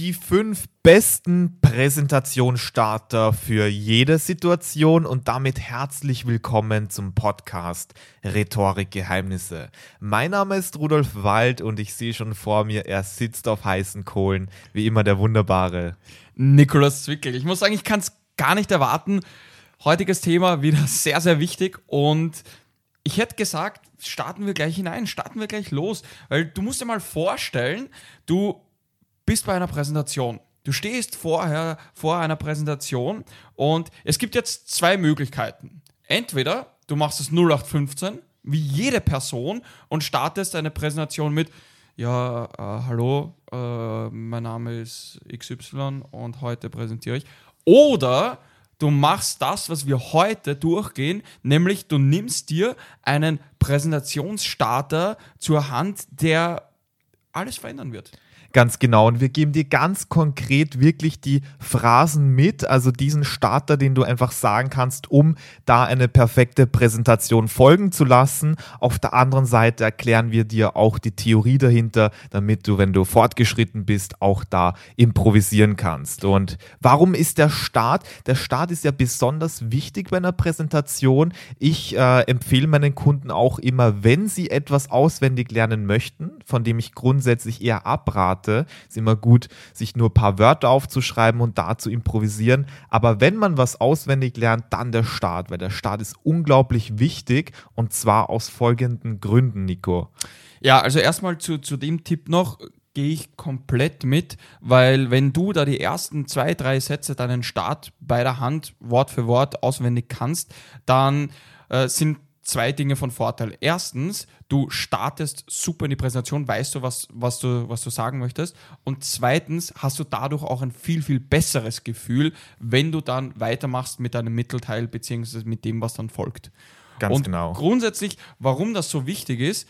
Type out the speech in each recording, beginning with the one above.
Die fünf besten Präsentationsstarter für jede Situation und damit herzlich willkommen zum Podcast Rhetorikgeheimnisse. Mein Name ist Rudolf Wald und ich sehe schon vor mir, er sitzt auf heißen Kohlen, wie immer der wunderbare Nikolaus Zwickel. Ich muss sagen, ich kann es gar nicht erwarten. Heutiges Thema wieder sehr, sehr wichtig und ich hätte gesagt, starten wir gleich hinein, starten wir gleich los, weil du musst dir mal vorstellen, du bist bei einer Präsentation. Du stehst vorher vor einer Präsentation und es gibt jetzt zwei Möglichkeiten. Entweder du machst es 0815, wie jede Person, und startest eine Präsentation mit, ja, äh, hallo, äh, mein Name ist XY und heute präsentiere ich. Oder du machst das, was wir heute durchgehen, nämlich du nimmst dir einen Präsentationsstarter zur Hand, der alles verändern wird. Ganz genau. Und wir geben dir ganz konkret wirklich die Phrasen mit, also diesen Starter, den du einfach sagen kannst, um da eine perfekte Präsentation folgen zu lassen. Auf der anderen Seite erklären wir dir auch die Theorie dahinter, damit du, wenn du fortgeschritten bist, auch da improvisieren kannst. Und warum ist der Start? Der Start ist ja besonders wichtig bei einer Präsentation. Ich äh, empfehle meinen Kunden auch immer, wenn sie etwas auswendig lernen möchten, von dem ich grundsätzlich eher abrate, hatte. Ist immer gut, sich nur ein paar Wörter aufzuschreiben und da zu improvisieren. Aber wenn man was auswendig lernt, dann der Start, weil der Start ist unglaublich wichtig und zwar aus folgenden Gründen, Nico. Ja, also erstmal zu, zu dem Tipp noch, gehe ich komplett mit, weil wenn du da die ersten zwei, drei Sätze deinen Start bei der Hand Wort für Wort auswendig kannst, dann äh, sind zwei Dinge von Vorteil. Erstens, du startest super in die Präsentation, weißt du, was, was du, was du sagen möchtest. Und zweitens hast du dadurch auch ein viel, viel besseres Gefühl, wenn du dann weitermachst mit deinem Mittelteil beziehungsweise mit dem, was dann folgt. Ganz Und genau. Grundsätzlich, warum das so wichtig ist,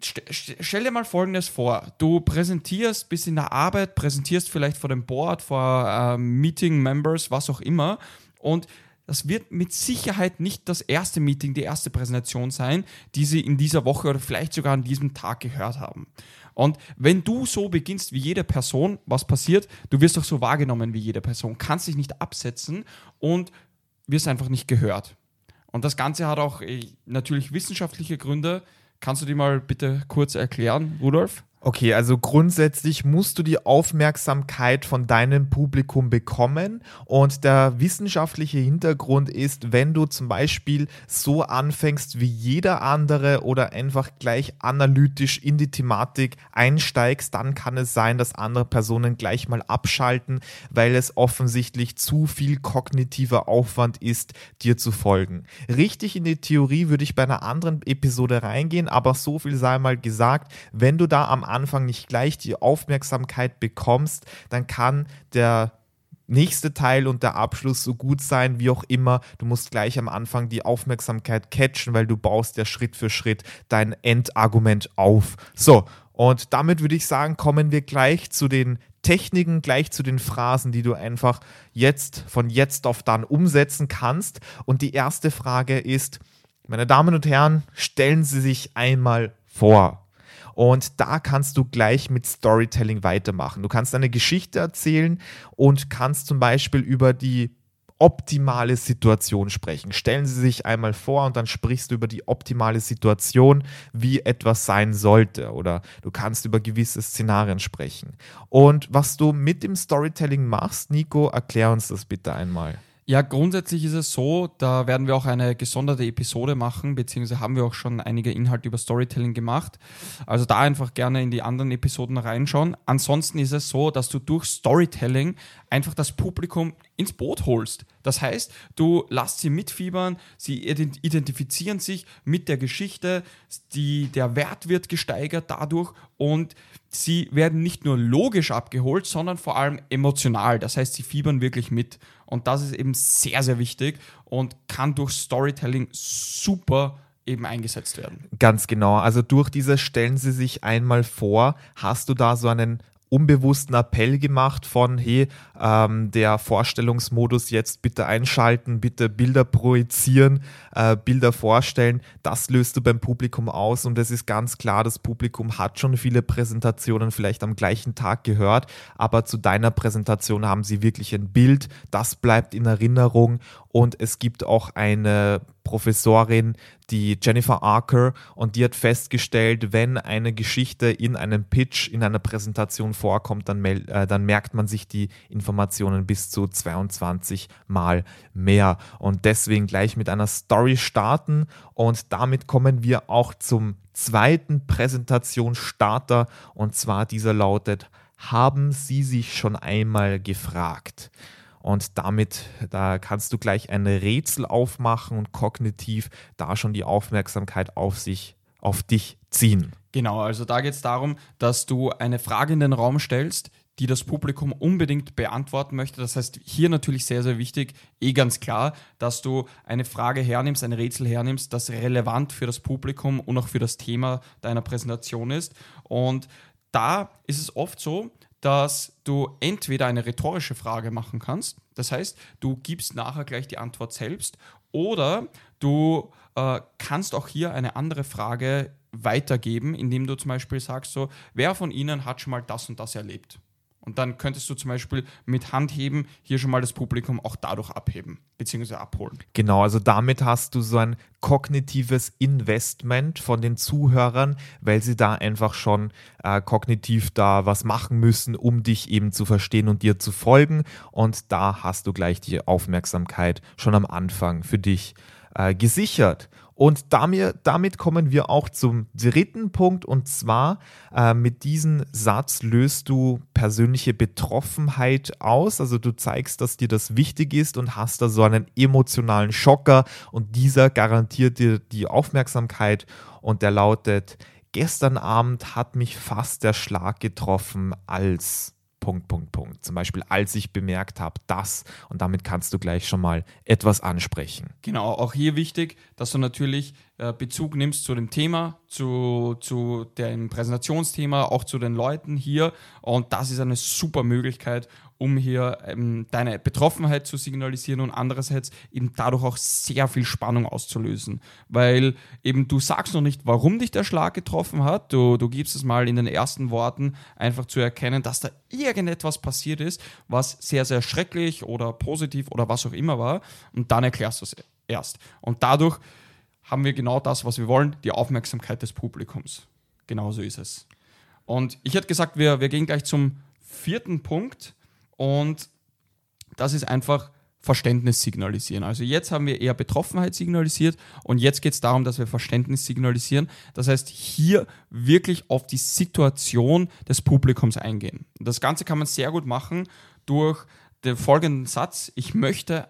stell dir mal Folgendes vor. Du präsentierst bis in der Arbeit, präsentierst vielleicht vor dem Board, vor äh, Meeting-Members, was auch immer. Und das wird mit Sicherheit nicht das erste Meeting, die erste Präsentation sein, die Sie in dieser Woche oder vielleicht sogar an diesem Tag gehört haben. Und wenn du so beginnst wie jede Person, was passiert? Du wirst doch so wahrgenommen wie jede Person, kannst dich nicht absetzen und wirst einfach nicht gehört. Und das Ganze hat auch äh, natürlich wissenschaftliche Gründe. Kannst du die mal bitte kurz erklären, Rudolf? Okay, also grundsätzlich musst du die Aufmerksamkeit von deinem Publikum bekommen und der wissenschaftliche Hintergrund ist, wenn du zum Beispiel so anfängst wie jeder andere oder einfach gleich analytisch in die Thematik einsteigst, dann kann es sein, dass andere Personen gleich mal abschalten, weil es offensichtlich zu viel kognitiver Aufwand ist, dir zu folgen. Richtig in die Theorie würde ich bei einer anderen Episode reingehen, aber so viel sei mal gesagt, wenn du da am Anfang nicht gleich die Aufmerksamkeit bekommst, dann kann der nächste Teil und der Abschluss so gut sein, wie auch immer. Du musst gleich am Anfang die Aufmerksamkeit catchen, weil du baust ja Schritt für Schritt dein Endargument auf. So, und damit würde ich sagen, kommen wir gleich zu den Techniken, gleich zu den Phrasen, die du einfach jetzt von jetzt auf dann umsetzen kannst. Und die erste Frage ist, meine Damen und Herren, stellen Sie sich einmal vor. Und da kannst du gleich mit Storytelling weitermachen. Du kannst eine Geschichte erzählen und kannst zum Beispiel über die optimale Situation sprechen. Stellen Sie sich einmal vor und dann sprichst du über die optimale Situation, wie etwas sein sollte. Oder du kannst über gewisse Szenarien sprechen. Und was du mit dem Storytelling machst, Nico, erklär uns das bitte einmal. Ja, grundsätzlich ist es so, da werden wir auch eine gesonderte Episode machen, beziehungsweise haben wir auch schon einige Inhalte über Storytelling gemacht. Also da einfach gerne in die anderen Episoden reinschauen. Ansonsten ist es so, dass du durch Storytelling einfach das Publikum ins Boot holst. Das heißt, du lässt sie mitfiebern, sie identifizieren sich mit der Geschichte, die, der Wert wird gesteigert dadurch und sie werden nicht nur logisch abgeholt, sondern vor allem emotional. Das heißt, sie fiebern wirklich mit. Und das ist eben sehr, sehr wichtig und kann durch Storytelling super eben eingesetzt werden. Ganz genau. Also durch dieses Stellen Sie sich einmal vor, hast du da so einen unbewussten Appell gemacht von, hey, ähm, der Vorstellungsmodus jetzt bitte einschalten, bitte Bilder projizieren, äh, Bilder vorstellen. Das löst du beim Publikum aus und es ist ganz klar, das Publikum hat schon viele Präsentationen vielleicht am gleichen Tag gehört, aber zu deiner Präsentation haben sie wirklich ein Bild, das bleibt in Erinnerung und es gibt auch eine Professorin, die Jennifer Archer, und die hat festgestellt, wenn eine Geschichte in einem Pitch, in einer Präsentation vorkommt, dann, äh, dann merkt man sich die Informationen bis zu 22 Mal mehr. Und deswegen gleich mit einer Story starten und damit kommen wir auch zum zweiten Präsentationsstarter und zwar dieser lautet, haben Sie sich schon einmal gefragt? Und damit, da kannst du gleich ein Rätsel aufmachen und kognitiv da schon die Aufmerksamkeit auf sich, auf dich ziehen. Genau, also da geht es darum, dass du eine Frage in den Raum stellst, die das Publikum unbedingt beantworten möchte. Das heißt, hier natürlich sehr, sehr wichtig, eh ganz klar, dass du eine Frage hernimmst, ein Rätsel hernimmst, das relevant für das Publikum und auch für das Thema deiner Präsentation ist. Und da ist es oft so, dass du entweder eine rhetorische Frage machen kannst, das heißt, du gibst nachher gleich die Antwort selbst, oder du äh, kannst auch hier eine andere Frage weitergeben, indem du zum Beispiel sagst, so, wer von Ihnen hat schon mal das und das erlebt? Und dann könntest du zum Beispiel mit Handheben hier schon mal das Publikum auch dadurch abheben bzw. abholen. Genau, also damit hast du so ein kognitives Investment von den Zuhörern, weil sie da einfach schon äh, kognitiv da was machen müssen, um dich eben zu verstehen und dir zu folgen. Und da hast du gleich die Aufmerksamkeit schon am Anfang für dich äh, gesichert. Und damit, damit kommen wir auch zum dritten Punkt. Und zwar äh, mit diesem Satz löst du persönliche Betroffenheit aus. Also du zeigst, dass dir das wichtig ist und hast da so einen emotionalen Schocker. Und dieser garantiert dir die Aufmerksamkeit. Und der lautet, gestern Abend hat mich fast der Schlag getroffen als Punkt, Punkt, Punkt. Zum Beispiel, als ich bemerkt habe, das und damit kannst du gleich schon mal etwas ansprechen. Genau, auch hier wichtig, dass du natürlich Bezug nimmst zu dem Thema, zu, zu dem Präsentationsthema, auch zu den Leuten hier und das ist eine super Möglichkeit, um hier ähm, deine Betroffenheit zu signalisieren und andererseits eben dadurch auch sehr viel Spannung auszulösen. Weil eben du sagst noch nicht, warum dich der Schlag getroffen hat, du, du gibst es mal in den ersten Worten einfach zu erkennen, dass da irgendetwas passiert ist, was sehr, sehr schrecklich oder positiv oder was auch immer war und dann erklärst du es erst. Und dadurch haben wir genau das, was wir wollen, die Aufmerksamkeit des Publikums. Genauso ist es. Und ich hätte gesagt, wir, wir gehen gleich zum vierten Punkt und das ist einfach Verständnis signalisieren. Also jetzt haben wir eher Betroffenheit signalisiert und jetzt geht es darum, dass wir Verständnis signalisieren. Das heißt, hier wirklich auf die Situation des Publikums eingehen. Das Ganze kann man sehr gut machen durch den folgenden Satz. Ich möchte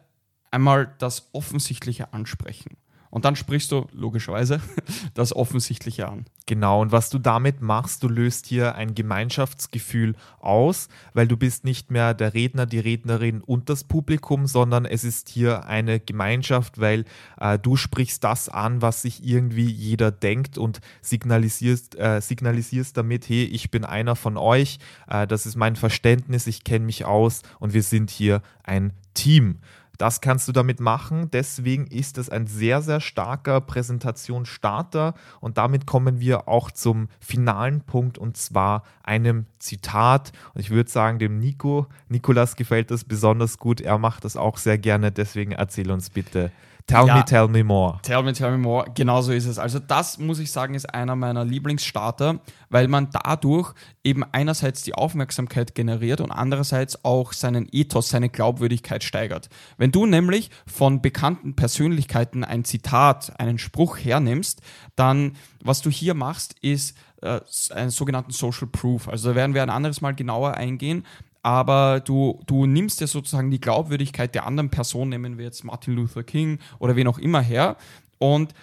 einmal das Offensichtliche ansprechen. Und dann sprichst du logischerweise das Offensichtliche an. Genau, und was du damit machst, du löst hier ein Gemeinschaftsgefühl aus, weil du bist nicht mehr der Redner, die Rednerin und das Publikum, sondern es ist hier eine Gemeinschaft, weil äh, du sprichst das an, was sich irgendwie jeder denkt und signalisierst, äh, signalisierst damit, hey, ich bin einer von euch, äh, das ist mein Verständnis, ich kenne mich aus und wir sind hier ein Team. Das kannst du damit machen. Deswegen ist es ein sehr, sehr starker Präsentationsstarter. Und damit kommen wir auch zum finalen Punkt und zwar einem Zitat. Und ich würde sagen, dem Nico, Nikolas gefällt das besonders gut. Er macht das auch sehr gerne. Deswegen erzähl uns bitte Tell ja, me, tell me more. Tell me, tell me more. Genau so ist es. Also das muss ich sagen, ist einer meiner Lieblingsstarter, weil man dadurch eben einerseits die Aufmerksamkeit generiert und andererseits auch seinen Ethos, seine Glaubwürdigkeit steigert. Wenn du nämlich von bekannten Persönlichkeiten ein Zitat, einen Spruch hernimmst, dann was du hier machst, ist äh, einen sogenannten Social Proof. Also da werden wir ein anderes Mal genauer eingehen aber du, du nimmst ja sozusagen die Glaubwürdigkeit der anderen Person, nehmen wir jetzt Martin Luther King oder wen auch immer her, und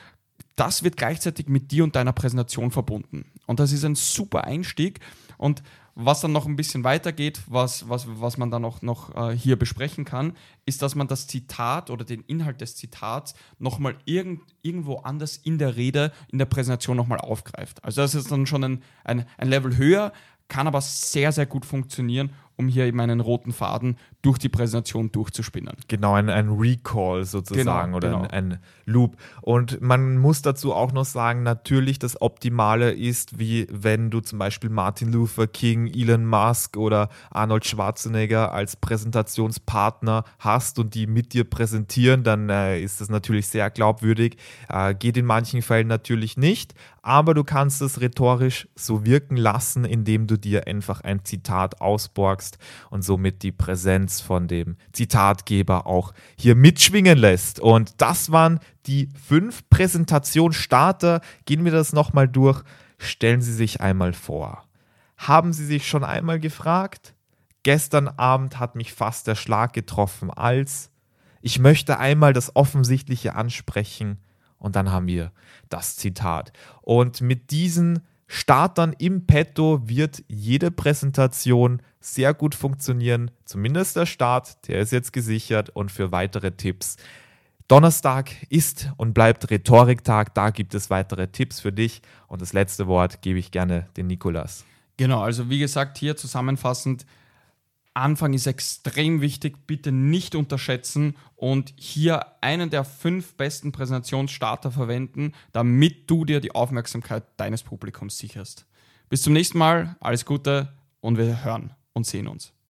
das wird gleichzeitig mit dir und deiner Präsentation verbunden. Und das ist ein super Einstieg. Und was dann noch ein bisschen weitergeht, was, was, was man dann auch noch äh, hier besprechen kann, ist, dass man das Zitat oder den Inhalt des Zitats nochmal irgend, irgendwo anders in der Rede, in der Präsentation nochmal aufgreift. Also das ist dann schon ein, ein, ein Level höher, kann aber sehr, sehr gut funktionieren, um hier eben einen roten Faden durch die Präsentation durchzuspinnen. Genau, ein, ein Recall sozusagen Genau, oder genau. Ein, ein Loop. Und man muss dazu auch noch sagen, natürlich das Optimale ist, wie wenn du zum Beispiel Martin Luther King, Elon Musk oder Arnold Schwarzenegger als Präsentationspartner hast und die mit dir präsentieren, dann äh, ist das natürlich sehr glaubwürdig. Äh, geht in manchen Fällen natürlich nicht, aber du kannst es rhetorisch so wirken lassen, indem du dir einfach ein Zitat ausborgst und somit die Präsenz von dem Zitatgeber auch hier mitschwingen lässt. Und das waren die fünf Präsentationsstarter. Gehen wir das nochmal durch. Stellen Sie sich einmal vor. Haben Sie sich schon einmal gefragt? Gestern Abend hat mich fast der Schlag getroffen, als ich möchte einmal das Offensichtliche ansprechen und dann haben wir das Zitat. Und mit diesen Startern im Petto wird jede Präsentation sehr gut funktionieren. Zumindest der Start, der ist jetzt gesichert und für weitere Tipps. Donnerstag ist und bleibt Rhetoriktag. Da gibt es weitere Tipps für dich. Und das letzte Wort gebe ich gerne den Nikolas. Genau, also wie gesagt, hier zusammenfassend, Anfang ist extrem wichtig, bitte nicht unterschätzen und hier einen der fünf besten Präsentationsstarter verwenden, damit du dir die Aufmerksamkeit deines Publikums sicherst. Bis zum nächsten Mal, alles Gute und wir hören und sehen uns.